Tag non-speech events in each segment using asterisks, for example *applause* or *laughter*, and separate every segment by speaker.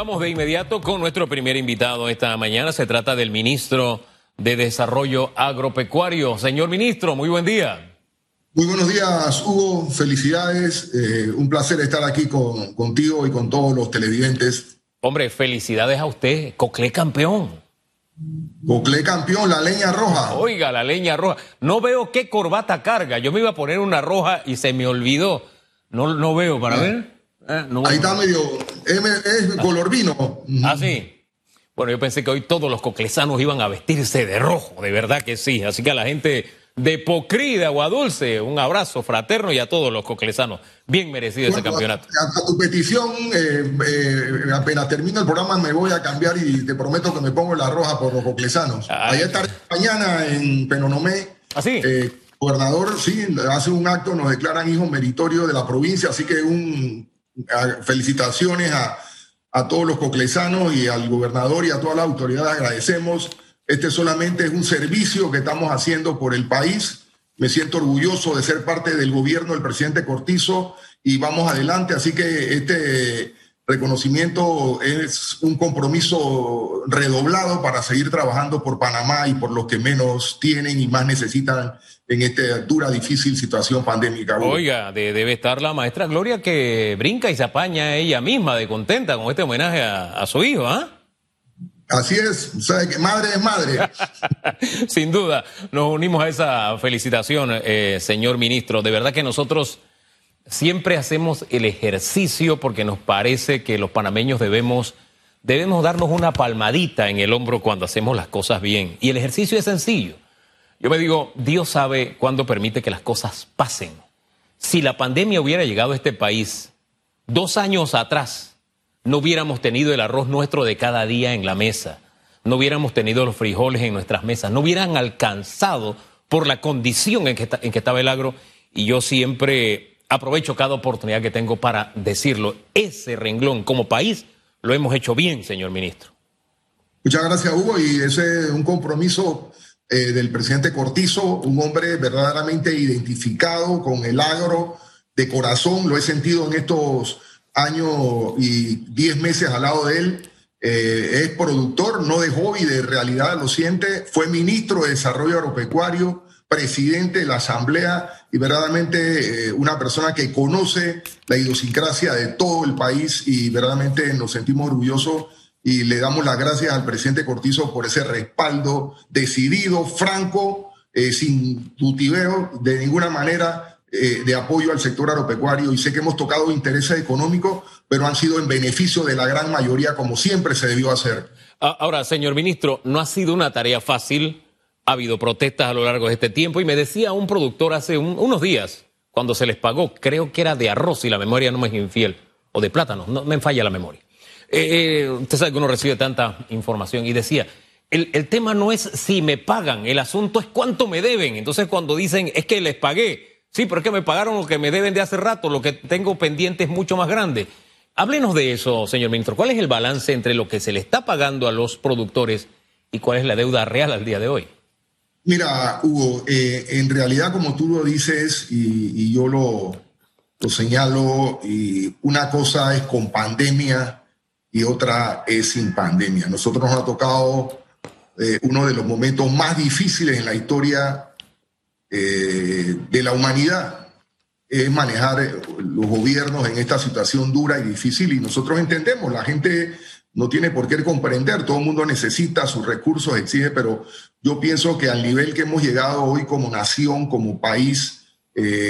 Speaker 1: vamos de inmediato con nuestro primer invitado esta mañana. Se trata del ministro de Desarrollo Agropecuario. Señor ministro, muy buen día.
Speaker 2: Muy buenos días, Hugo. Felicidades. Eh, un placer estar aquí con, contigo y con todos los televidentes.
Speaker 1: Hombre, felicidades a usted. Coclé campeón.
Speaker 2: Coclé campeón, la leña roja.
Speaker 1: Oiga, la leña roja. No veo qué corbata carga. Yo me iba a poner una roja y se me olvidó. No, no veo, para ver.
Speaker 2: Eh, Ahí está medio, es, color vino.
Speaker 1: Ah, sí. Bueno, yo pensé que hoy todos los coclesanos iban a vestirse de rojo, de verdad que sí. Así que a la gente de Pocrí, de Agua Dulce, un abrazo fraterno y a todos los coclesanos. Bien merecido ese campeonato.
Speaker 2: A, tu petición, eh, eh, apenas termino el programa me voy a cambiar y te prometo que me pongo la roja por los coclesanos. Allá estaré mañana en Penonomé.
Speaker 1: ¿Así?
Speaker 2: ¿Ah, gobernador, sí, hace un acto, nos declaran hijos meritorios de la provincia, así que un felicitaciones a, todos los coclesanos y al gobernador y a toda la autoridad. Agradecemos. Este solamente es un servicio que estamos haciendo por el país. Me siento orgulloso de ser parte del gobierno del presidente Cortizo y vamos adelante. Así que este reconocimiento es un compromiso redoblado para seguir trabajando por Panamá y por los que menos tienen y más necesitan en esta dura, difícil situación pandémica.
Speaker 1: Oiga, debe estar la maestra Gloria que brinca y se apaña ella misma de contenta con este homenaje a, su hijo, ¿ah?
Speaker 2: Así es, sabe que madre es madre. *laughs*
Speaker 1: Sin duda, nos unimos a esa felicitación, eh, señor ministro. De verdad que nosotros siempre hacemos el ejercicio porque nos parece que los panameños debemos, debemos darnos una palmadita en el hombro cuando hacemos las cosas bien. Y el ejercicio es sencillo. Yo me digo, Dios sabe cuándo permite que las cosas pasen. Si la pandemia hubiera llegado a este país dos años atrás, no hubiéramos tenido el arroz nuestro de cada día en la mesa, no hubiéramos tenido los frijoles en nuestras mesas, no hubieran alcanzado por la condición en que, en que estaba el agro. Y yo siempre aprovecho cada oportunidad que tengo para decirlo. Ese renglón como país lo hemos hecho bien, señor ministro.
Speaker 2: Muchas gracias, Hugo, y ese es un compromiso eh, del presidente Cortizo, un hombre verdaderamente identificado con el agro de corazón, lo he sentido en estos años y diez meses al lado de él. Eh, es productor, no de hobby, de realidad, lo siente. Fue ministro de Desarrollo Agropecuario, presidente de la Asamblea y verdaderamente eh, una persona que conoce la idiosincrasia de todo el país y verdaderamente nos sentimos orgullosos y le damos las gracias al presidente Cortizo por ese respaldo decidido, franco, eh, sin tutibeo, de ninguna manera eh, de apoyo al sector agropecuario. Y sé que hemos tocado intereses económicos, pero han sido en beneficio de la gran mayoría, como siempre se debió hacer.
Speaker 1: Ahora, señor ministro, no ha sido una tarea fácil. Ha habido protestas a lo largo de este tiempo y me decía un productor hace unos días, cuando se les pagó, creo que era de arroz y la memoria no me es infiel, o de plátano, no me falla la memoria eh, eh, usted sabe que uno recibe tanta información y decía, el, el, tema no es si me pagan, el asunto es cuánto me deben. Entonces cuando dicen, es que les pagué, sí, pero es que me pagaron lo que me deben de hace rato, lo que tengo pendiente es mucho más grande. Háblenos de eso, señor ministro. ¿Cuál es el balance entre lo que se le está pagando a los productores y cuál es la deuda real al día de hoy?
Speaker 2: Mira, Hugo, eh, en realidad, como tú lo dices y, y yo lo, lo señalo, y una cosa es con pandemia y otra es sin pandemia. Nosotros nos ha tocado eh, uno de los momentos más difíciles en la historia eh, de la humanidad, es manejar eh, los gobiernos en esta situación dura y difícil y nosotros entendemos, la gente no tiene por qué comprender, todo el mundo necesita sus recursos, exige, pero yo pienso que al nivel que hemos llegado hoy como nación, como país,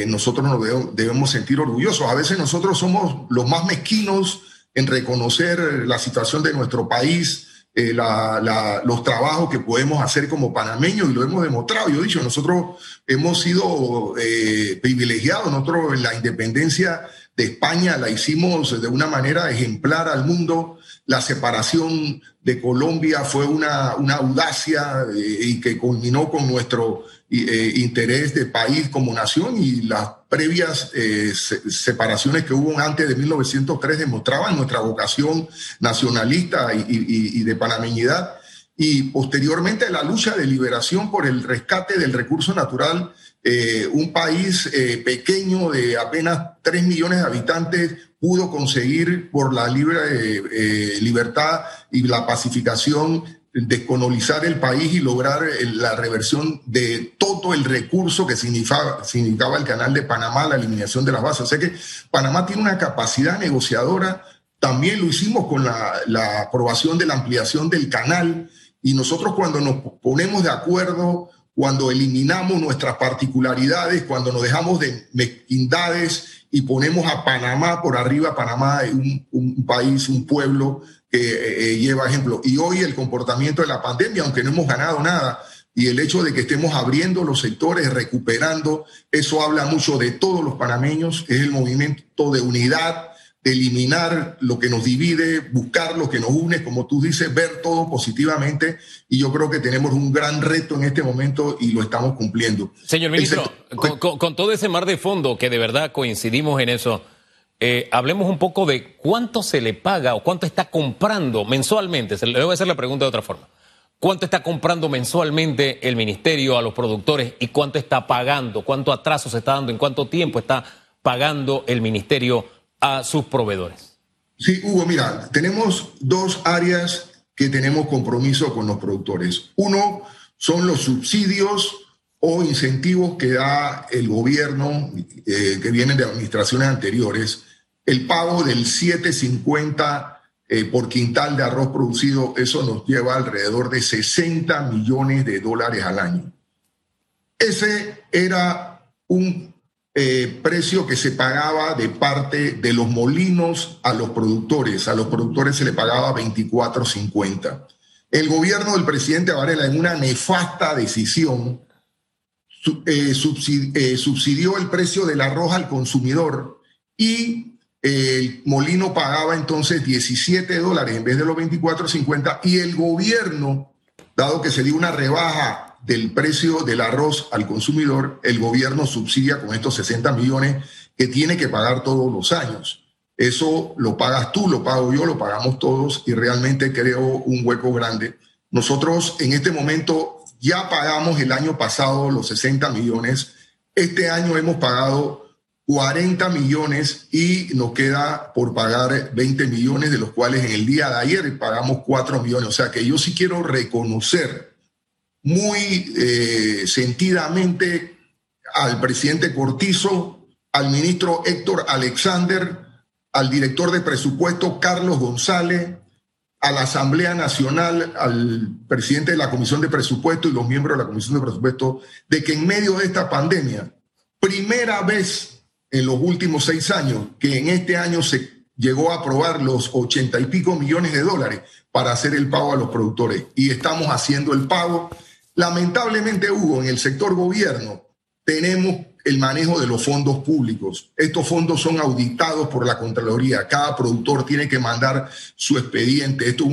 Speaker 2: nosotros nos debemos sentir orgullosos. A veces nosotros somos los más mezquinos, en reconocer la situación de nuestro país, eh, los trabajos que podemos hacer como panameños y lo hemos demostrado. Yo he dicho, nosotros hemos sido eh, privilegiados, nosotros la independencia de España la hicimos de una manera ejemplar al mundo. La separación de Colombia fue una, una audacia eh, y que culminó con nuestro interés de país como nación y las previas eh, separaciones que hubo antes de 1903 demostraban nuestra vocación nacionalista y, de panameñidad. y posteriormente la lucha de liberación por el rescate del recurso natural. Eh, un país eh, pequeño de apenas 3 millones de habitantes pudo conseguir por la libre eh, libertad y la pacificación descolonizar el país y lograr la reversión de todo el recurso que significaba, significaba el canal de Panamá, la eliminación de las bases. O sea que Panamá tiene una capacidad negociadora. También lo hicimos con la aprobación de la ampliación del canal y nosotros cuando nos ponemos de acuerdo, cuando eliminamos nuestras particularidades, cuando nos dejamos de mezquindades y ponemos a Panamá por arriba, Panamá es un, un país, un pueblo que eh, eh, lleva ejemplo. Y hoy el comportamiento de la pandemia, aunque no hemos ganado nada, y el hecho de que estemos abriendo los sectores, recuperando, eso habla mucho de todos los panameños, es el movimiento de unidad, de eliminar lo que nos divide, buscar lo que nos une, como tú dices, ver todo positivamente. Y yo creo que tenemos un gran reto en este momento y lo estamos cumpliendo.
Speaker 1: Señor ministro, con, con todo ese mar de fondo, que de verdad coincidimos en eso, eh, hablemos un poco de cuánto se le paga o cuánto está comprando mensualmente. Se le voy a hacer la pregunta de otra forma. ¿Cuánto está comprando mensualmente el ministerio a los productores y cuánto está pagando? ¿Cuánto atraso se está dando? ¿En cuánto tiempo está pagando el ministerio a sus proveedores?
Speaker 2: Sí, Hugo, mira, tenemos dos áreas que tenemos compromiso con los productores. Uno son los subsidios o incentivos que da el gobierno eh, que vienen de administraciones anteriores el pago del 7.50 eh, por quintal de arroz producido, eso nos lleva alrededor de 60 millones de dólares al año. Ese era un eh, precio que se pagaba de parte de los molinos a los productores. A los productores se le pagaba 24.50. El gobierno del presidente Varela, en una nefasta decisión, eh, subsidió el precio del arroz al consumidor y el molino pagaba entonces 17 dólares en vez de los 24.50 y el gobierno, dado que se dio una rebaja del precio del arroz al consumidor, el gobierno subsidia con estos 60 millones que tiene que pagar todos los años. Eso lo pagas tú, lo pago yo, lo pagamos todos y realmente creo un hueco grande. Nosotros en este momento ya pagamos el año pasado los 60 millones. Este año hemos pagado 40 millones y nos queda por pagar 20 millones, de los cuales en el día de ayer pagamos 4 millones. O sea que yo sí quiero reconocer muy eh, sentidamente al presidente Cortizo, al ministro Héctor Alexander, al director de presupuesto Carlos González, a la Asamblea Nacional, al presidente de la Comisión de Presupuesto y los miembros de la Comisión de Presupuesto, de que en medio de esta pandemia, primera vez en los últimos seis años, que en este año se llegó a aprobar los ochenta y pico millones de dólares para hacer el pago a los productores. Y estamos haciendo el pago. Lamentablemente, Hugo, en el sector gobierno tenemos el manejo de los fondos públicos. Estos fondos son auditados por la Contraloría. Cada productor tiene que mandar su expediente. Esto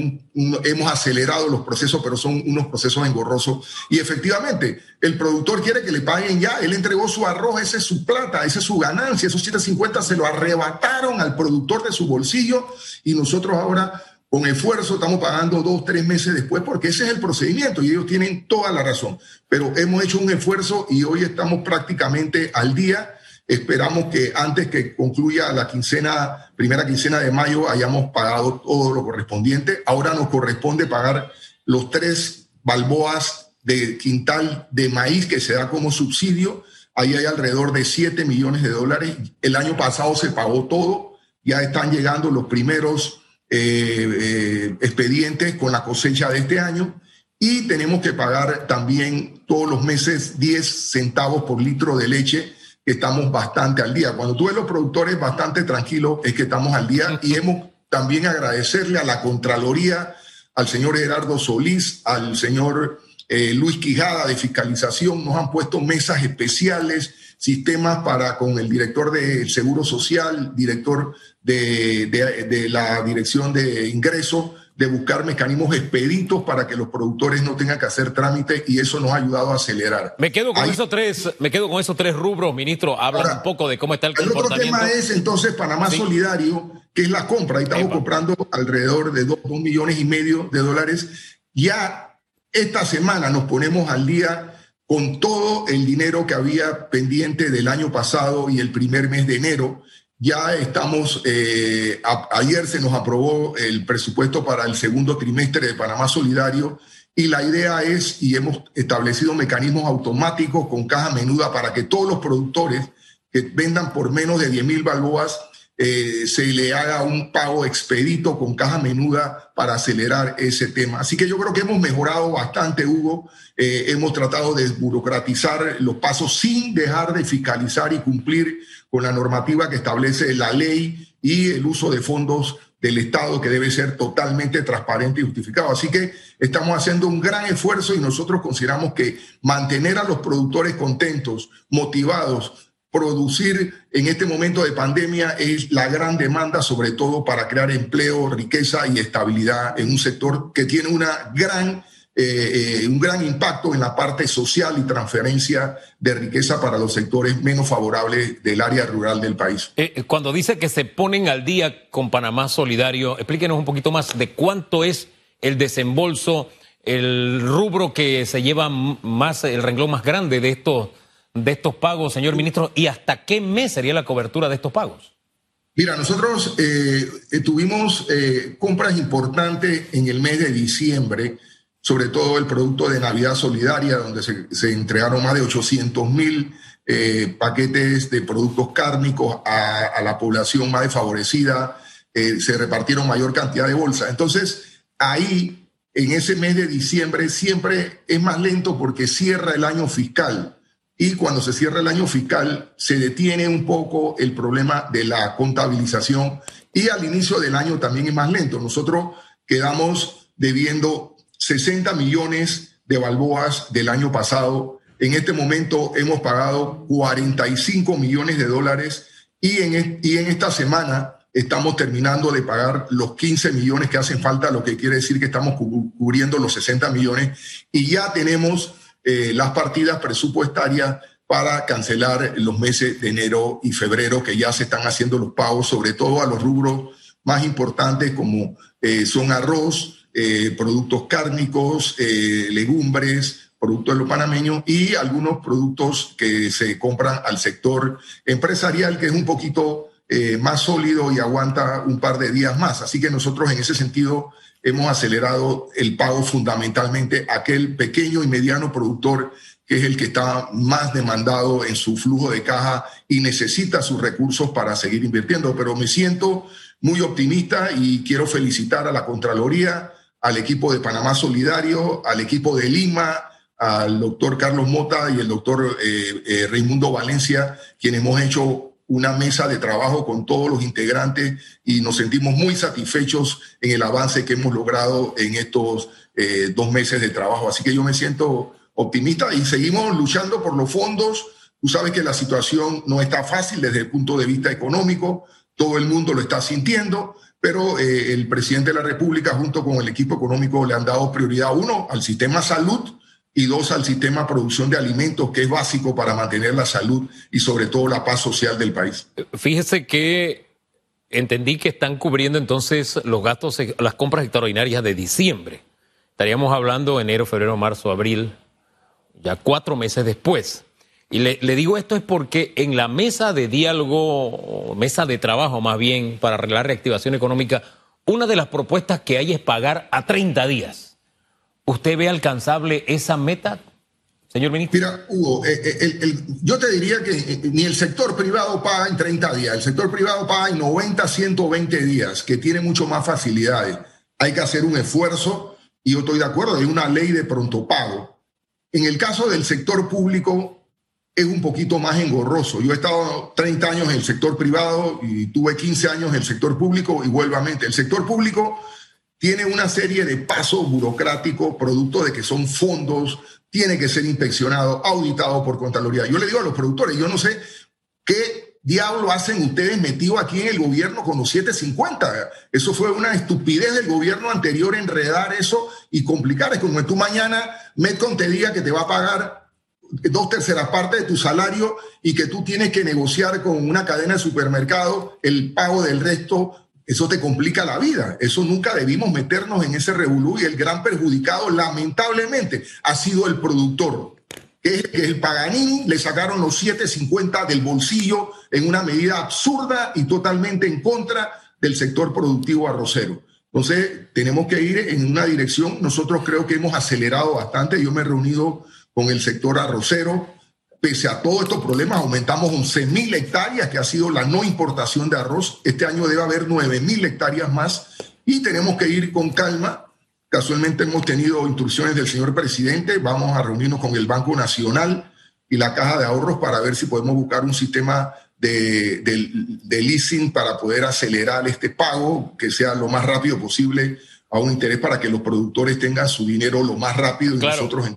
Speaker 2: hemos acelerado los procesos, pero son unos procesos engorrosos. Y efectivamente, el productor quiere que le paguen ya. Él entregó su arroz, esa es su plata, esa es su ganancia. Esos 750 se lo arrebataron al productor de su bolsillo y nosotros ahora con esfuerzo estamos pagando dos, tres meses después, porque ese es el procedimiento y ellos tienen toda la razón. Pero hemos hecho un esfuerzo y hoy estamos prácticamente al día. Esperamos que antes que concluya la quincena, primera quincena de mayo, hayamos pagado todo lo correspondiente. Ahora nos corresponde pagar los tres balboas de quintal de maíz que se da como subsidio. Ahí hay alrededor de 7 millones de dólares. El año pasado se pagó todo. Ya están llegando los primeros eh, eh, expedientes con la cosecha de este año y tenemos que pagar también todos los meses 10 centavos por litro de leche, que estamos bastante al día. Cuando tú ves los productores bastante tranquilos, es que estamos al día. Y hemos también agradecerle a la Contraloría, al señor Gerardo Solís, al señor eh, Luis Quijada de fiscalización, nos han puesto mesas especiales, sistemas para con el director del Seguro Social, director de, la Dirección de Ingreso, de buscar mecanismos expeditos para que los productores no tengan que hacer trámite y eso nos ha ayudado a acelerar.
Speaker 1: Me quedo con esos tres, me quedo con esos tres rubros, ministro. Habla un poco de cómo está el, comportamiento.
Speaker 2: El otro tema es entonces Panamá Solidario, que es la compra. Ahí estamos comprando alrededor de dos, millones y medio de dólares. Ya esta semana nos ponemos al día con todo el dinero que había pendiente del año pasado y el primer mes de enero. Ya estamos, eh, ayer se nos aprobó el presupuesto para el segundo trimestre de Panamá Solidario y la idea es, y hemos establecido mecanismos automáticos con caja menuda para que todos los productores que vendan por menos de 10 mil balboas eh, se le haga un pago expedito con caja menuda para acelerar ese tema. Así que yo creo que hemos mejorado bastante, Hugo. Eh, hemos tratado de burocratizar los pasos sin dejar de fiscalizar y cumplir con la normativa que establece la ley y el uso de fondos del Estado que debe ser totalmente transparente y justificado. Así que estamos haciendo un gran esfuerzo y nosotros consideramos que mantener a los productores contentos, motivados, producir en este momento de pandemia es la gran demanda, sobre todo para crear empleo, riqueza y estabilidad en un sector que tiene una gran, eh, eh, un gran impacto en la parte social y transferencia de riqueza para los sectores menos favorables del área rural del país.
Speaker 1: Eh, cuando dice que se ponen al día con Panamá Solidario, explíquenos un poquito más de cuánto es el desembolso, el rubro que se lleva más, el renglón más grande de estos de estos pagos, señor ministro, y hasta qué mes sería la cobertura de estos pagos?
Speaker 2: Mira, nosotros eh, eh, tuvimos eh, compras importantes en el mes de diciembre, sobre todo el producto de Navidad Solidaria, donde se, entregaron más de 800 mil paquetes de productos cárnicos a, a, la población más desfavorecida, se repartieron mayor cantidad de bolsas. Entonces, ahí, en ese mes de diciembre, siempre es más lento porque cierra el año fiscal y cuando se cierra el año fiscal se detiene un poco el problema de la contabilización y al inicio del año también es más lento. Nosotros quedamos debiendo 60 millones de balboas del año pasado. En este momento hemos pagado 45 millones de dólares y en, y en esta semana estamos terminando de pagar los 15 millones que hacen falta, lo que quiere decir que estamos cubriendo los 60 millones y ya tenemos eh, las partidas presupuestarias para cancelar los meses de enero y febrero, que ya se están haciendo los pagos, sobre todo a los rubros más importantes como eh, son arroz, eh, productos cárnicos, legumbres, productos de los panameños y algunos productos que se compran al sector empresarial, que es un poquito más sólido y aguanta un par de días más. Así que nosotros en ese sentido hemos acelerado el pago fundamentalmente a aquel pequeño y mediano productor que es el que está más demandado en su flujo de caja y necesita sus recursos para seguir invirtiendo. Pero me siento muy optimista y quiero felicitar a la Contraloría, al equipo de Panamá Solidario, al equipo de Lima, al doctor Carlos Mota y el doctor eh, eh, Raimundo Valencia, quienes hemos hecho una mesa de trabajo con todos los integrantes y nos sentimos muy satisfechos en el avance que hemos logrado en estos eh, dos meses de trabajo. Así que yo me siento optimista y seguimos luchando por los fondos. Tú sabes que la situación no está fácil desde el punto de vista económico, todo el mundo lo está sintiendo, pero eh, el presidente de la República junto con el equipo económico le han dado prioridad, uno, al sistema salud, y dos al sistema de producción de alimentos, que es básico para mantener la salud y sobre todo la paz social del país.
Speaker 1: Fíjese que entendí que están cubriendo entonces los gastos, las compras extraordinarias de diciembre. Estaríamos hablando enero, febrero, marzo, abril, ya cuatro meses después. Y le, digo esto es porque en la mesa de diálogo, mesa de trabajo más bien, para arreglar reactivación económica, una de las propuestas que hay es pagar a 30 días. ¿Usted ve alcanzable esa meta, señor ministro?
Speaker 2: Mira, Hugo, eh, eh, yo te diría que eh, ni el sector privado paga en 30 días, el sector privado paga en 90, 120 días, que tiene mucho más facilidades. Hay que hacer un esfuerzo y yo estoy de acuerdo, hay una ley de pronto pago. En el caso del sector público es un poquito más engorroso. Yo he estado 30 años en el sector privado y tuve 15 años en el sector público y vuelvamente. El sector público tiene una serie de pasos burocráticos producto de que son fondos, tiene que ser inspeccionado, auditado por Contraloría. Yo le digo a los productores, yo no sé qué diablo hacen ustedes metidos aquí en el gobierno con los 750. Eso fue una estupidez del gobierno anterior enredar eso y complicar. Es como tú mañana Metcon te diga que te va a pagar dos terceras partes de tu salario y que tú tienes que negociar con una cadena de supermercados el pago del resto eso te complica la vida. Eso nunca debimos meternos en ese revolú y el gran perjudicado, lamentablemente, ha sido el productor. Que es el Paganini le sacaron los 750 del bolsillo en una medida absurda y totalmente en contra del sector productivo arrocero. Entonces, tenemos que ir en una dirección. Nosotros creo que hemos acelerado bastante. Yo me he reunido con el sector arrocero. Pese a todos estos problemas, aumentamos 11 mil hectáreas, que ha sido la no importación de arroz. Este año debe haber 9 mil hectáreas más y tenemos que ir con calma. Casualmente hemos tenido instrucciones del señor presidente. Vamos a reunirnos con el Banco Nacional y la Caja de Ahorros para ver si podemos buscar un sistema de, de, leasing para poder acelerar este pago, que sea lo más rápido posible a un interés para que los productores tengan su dinero lo más rápido y nosotros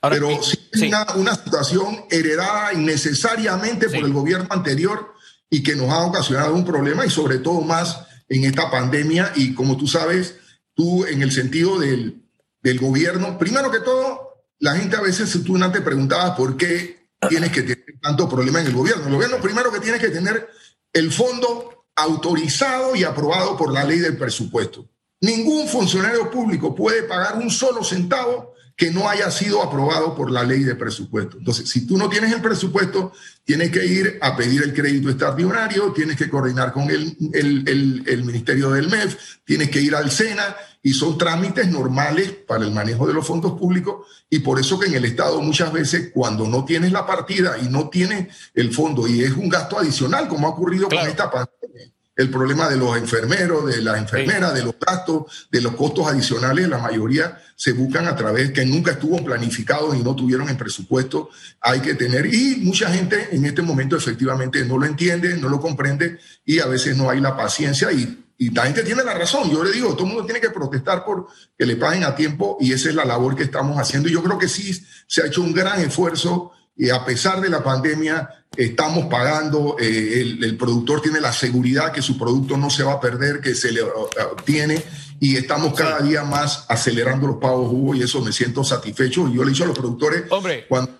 Speaker 2: pero eh, sí, es Una, una, situación heredada innecesariamente por el gobierno anterior y que nos ha ocasionado un problema y sobre todo más en esta pandemia y como tú sabes, tú en el sentido del, del gobierno, primero que todo, la gente a veces tú no te preguntabas por qué tienes que tener tanto problema en el gobierno. El gobierno primero que tiene que tener el fondo autorizado y aprobado por la ley del presupuesto. Ningún funcionario público puede pagar un solo centavo que no haya sido aprobado por la ley de presupuesto. Entonces, si tú no tienes el presupuesto, tienes que ir a pedir el crédito extraordinario, tienes que coordinar con el, el, el, Ministerio del MEF, tienes que ir al SENA y son trámites normales para el manejo de los fondos públicos y por eso que en el Estado muchas veces cuando no tienes la partida y no tienes el fondo y es un gasto adicional como ha ocurrido con esta pandemia, el problema de los enfermeros, de las enfermeras, de los gastos, de los costos adicionales, la mayoría se buscan a través que nunca estuvo planificado y no tuvieron en presupuesto. Hay que tener, y mucha gente en este momento efectivamente no lo entiende, no lo comprende y a veces no hay la paciencia y, y la gente tiene la razón. Yo le digo, todo el mundo tiene que protestar por que le paguen a tiempo y esa es la labor que estamos haciendo. Y yo creo que sí se ha hecho un gran esfuerzo y a pesar de la pandemia estamos pagando, eh, el, productor tiene la seguridad que su producto no se va a perder, que se le obtiene y estamos cada día más acelerando los pagos Hugo y eso me siento satisfecho. Y yo le he dicho a los productores,
Speaker 1: Hombre.
Speaker 2: cuando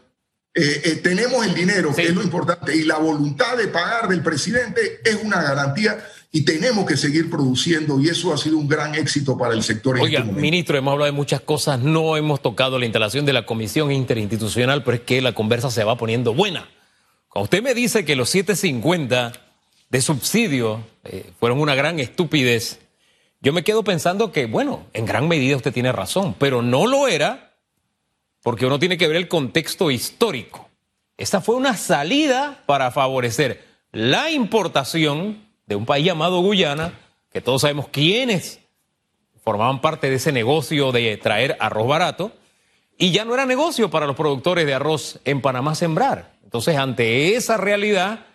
Speaker 2: eh, eh, tenemos el dinero, que es lo importante, y la voluntad de pagar del presidente es una garantía y tenemos que seguir produciendo y eso ha sido un gran éxito para el sector.
Speaker 1: Oiga, este ministro, hemos hablado de muchas cosas, no hemos tocado la instalación de la comisión interinstitucional, pero es que la conversa se va poniendo buena. Cuando usted me dice que los 750 de subsidio eh, fueron una gran estupidez, yo me quedo pensando que, bueno, en gran medida usted tiene razón, pero no lo era porque uno tiene que ver el contexto histórico. Esta fue una salida para favorecer la importación de un país llamado Guyana, que todos sabemos quiénes formaban parte de ese negocio de traer arroz barato, y ya no era negocio para los productores de arroz en Panamá sembrar. Entonces, ante esa realidad,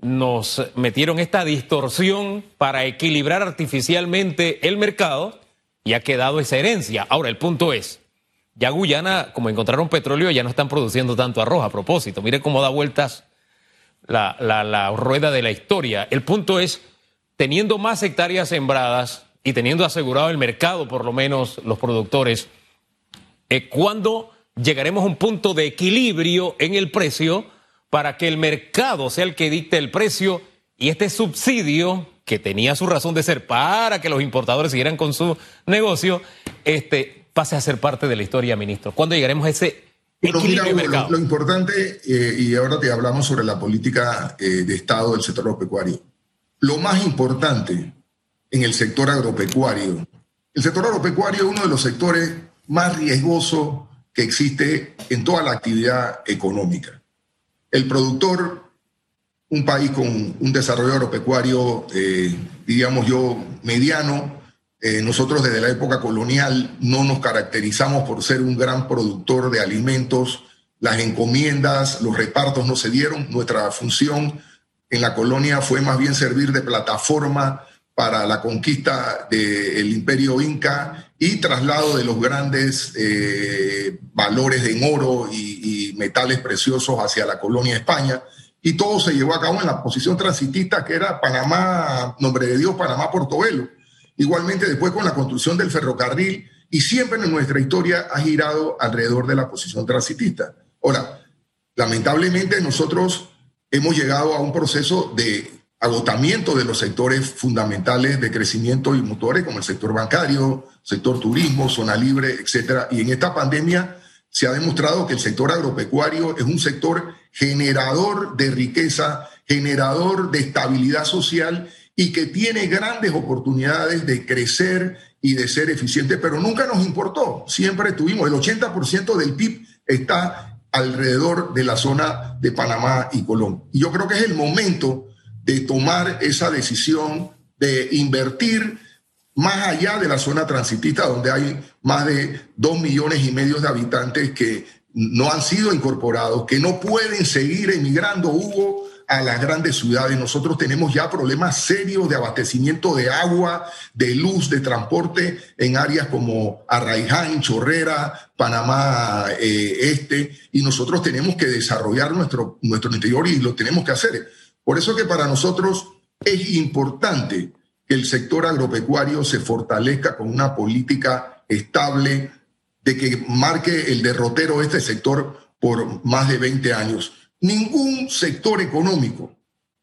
Speaker 1: nos metieron esta distorsión para equilibrar artificialmente el mercado y ha quedado esa herencia. Ahora, el punto es, ya Guyana, como encontraron petróleo, ya no están produciendo tanto arroz a propósito. Mire cómo da vueltas la, la, rueda de la historia. El punto es, teniendo más hectáreas sembradas y teniendo asegurado el mercado, por lo menos los productores, eh, ¿cuándo llegaremos a un punto de equilibrio en el precio para que el mercado sea el que dicte el precio y este subsidio que tenía su razón de ser para que los importadores siguieran con su negocio, este, pase a ser parte de la historia, ministro. ¿Cuándo llegaremos a ese
Speaker 2: lo, importante, eh, y ahora te hablamos sobre la política eh, de Estado del sector agropecuario. Lo más importante en el sector agropecuario, el sector agropecuario es uno de los sectores más riesgosos que existe en toda la actividad económica. El productor, un país con un desarrollo agropecuario, eh, diríamos yo, mediano, eh, nosotros desde la época colonial no nos caracterizamos por ser un gran productor de alimentos. Las encomiendas, los repartos no se dieron. Nuestra función en la colonia fue más bien servir de plataforma para la conquista del imperio inca y traslado de los grandes eh, valores en oro y, y, metales preciosos hacia la colonia España. Y todo se llevó a cabo en la posición transitista que era Panamá, nombre de Dios, Panamá Portobelo Igualmente después con la construcción del ferrocarril y siempre en nuestra historia ha girado alrededor de la posición transitista. Ahora, lamentablemente nosotros hemos llegado a un proceso de agotamiento de los sectores fundamentales de crecimiento y motores, como el sector bancario, sector turismo, zona libre, etc. Y en esta pandemia se ha demostrado que el sector agropecuario es un sector generador de riqueza, generador de estabilidad social y que tiene grandes oportunidades de crecer y de ser eficiente, pero nunca nos importó. Siempre tuvimos el 80% del PIB está alrededor de la zona de Panamá y Colón. Y yo creo que es el momento de tomar esa decisión de invertir más allá de la zona transitista, donde hay más de dos millones y medio de habitantes que no han sido incorporados, que no pueden seguir emigrando, Hugo, a las grandes ciudades. Nosotros tenemos ya problemas serios de abastecimiento de agua, de luz, de transporte en áreas como Arraiján, Chorrera, Panamá eh, Este, y nosotros tenemos que desarrollar nuestro, nuestro interior y lo tenemos que hacer. Por eso que para nosotros es importante que el sector agropecuario se fortalezca con una política estable de que marque el derrotero de este sector por más de 20 años. Ningún sector económico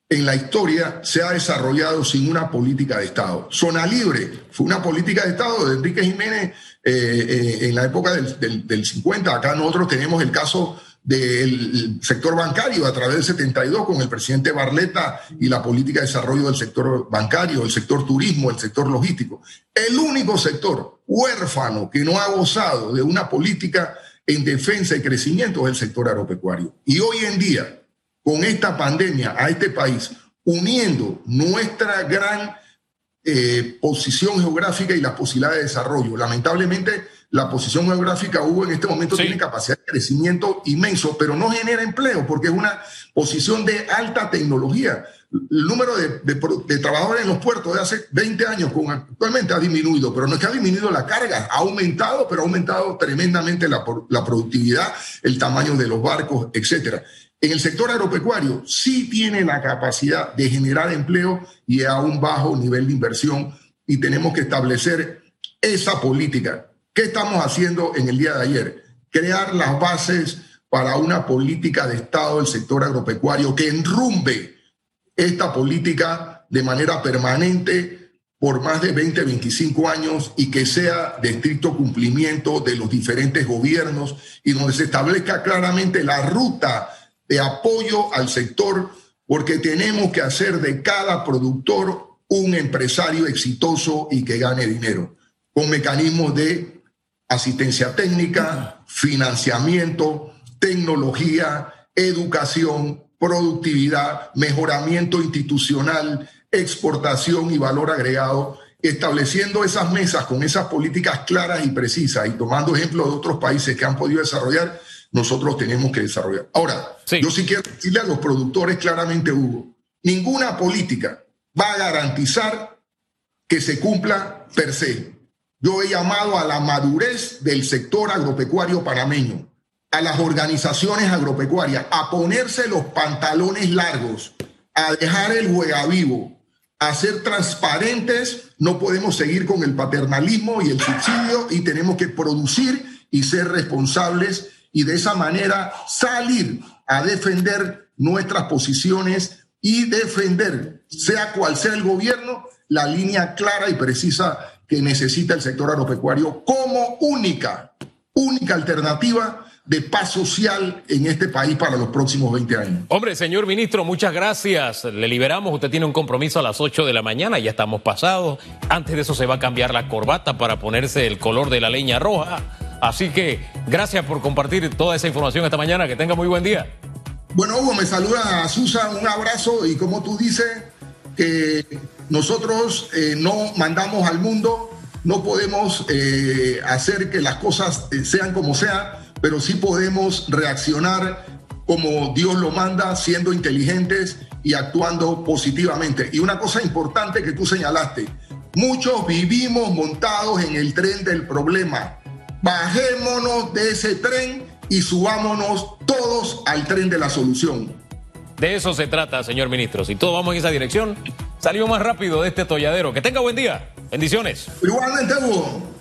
Speaker 2: en la historia se ha desarrollado sin una política de Estado. Zona Libre fue una política de Estado de Enrique Jiménez eh, eh, en la época del, del 50. Acá nosotros tenemos el caso del sector bancario a través del 72 con el presidente Barleta y la política de desarrollo del sector bancario, el sector turismo, el sector logístico. El único sector huérfano que no ha gozado de una política en defensa y crecimiento es el sector agropecuario. Y hoy en día, con esta pandemia a este país, uniendo nuestra gran eh, posición geográfica y las posibilidades de desarrollo, lamentablemente la posición geográfica Hugo en este momento tiene capacidad de crecimiento inmenso, pero no genera empleo porque es una posición de alta tecnología. El número de, trabajadores en los puertos de hace 20 años con actualmente ha disminuido, pero no es que ha disminuido la carga, ha aumentado, pero ha aumentado tremendamente la, la productividad, el tamaño de los barcos, etcétera. En el sector agropecuario sí tiene la capacidad de generar empleo y a un bajo nivel de inversión y tenemos que establecer esa política ¿Qué estamos haciendo en el día de ayer? Crear las bases para una política de Estado del sector agropecuario que enrumbe esta política de manera permanente por más de 20, 25 años y que sea de estricto cumplimiento de los diferentes gobiernos y donde se establezca claramente la ruta de apoyo al sector, porque tenemos que hacer de cada productor un empresario exitoso y que gane dinero, con mecanismos de asistencia técnica, financiamiento, tecnología, educación, productividad, mejoramiento institucional, exportación y valor agregado, estableciendo esas mesas con esas políticas claras y precisas y tomando ejemplos de otros países que han podido desarrollar, nosotros tenemos que desarrollar. Ahora, yo sí quiero decirle a los productores claramente, Hugo, ninguna política va a garantizar que se cumpla per se. Yo he llamado a la madurez del sector agropecuario panameño, a las organizaciones agropecuarias, a ponerse los pantalones largos, a dejar el juega vivo, a ser transparentes. No podemos seguir con el paternalismo y el subsidio y tenemos que producir y ser responsables y de esa manera salir a defender nuestras posiciones y defender, sea cual sea el gobierno, la línea clara y precisa que necesita el sector agropecuario como única, única alternativa de paz social en este país para los próximos 20 años.
Speaker 1: Hombre, señor ministro, muchas gracias. Le liberamos. Usted tiene un compromiso a las 8 de la mañana, ya estamos pasados. Antes de eso se va a cambiar la corbata para ponerse el color de la leña roja. Así que gracias por compartir toda esa información esta mañana. Que tenga muy buen día.
Speaker 2: Bueno, Hugo, me saluda a Susan, un abrazo y como tú dices, que nosotros eh, no mandamos al mundo, no podemos eh, hacer que las cosas eh, sean como sean, pero sí podemos reaccionar como Dios lo manda, siendo inteligentes y actuando positivamente. Y una cosa importante que tú señalaste, muchos vivimos montados en el tren del problema. Bajémonos de ese tren y subámonos todos al tren de la solución.
Speaker 1: De eso se trata, señor ministro. Si todos vamos en esa dirección, salimos más rápido de este tolladero. Que tenga buen día. Bendiciones.
Speaker 2: Igualmente, Hugo.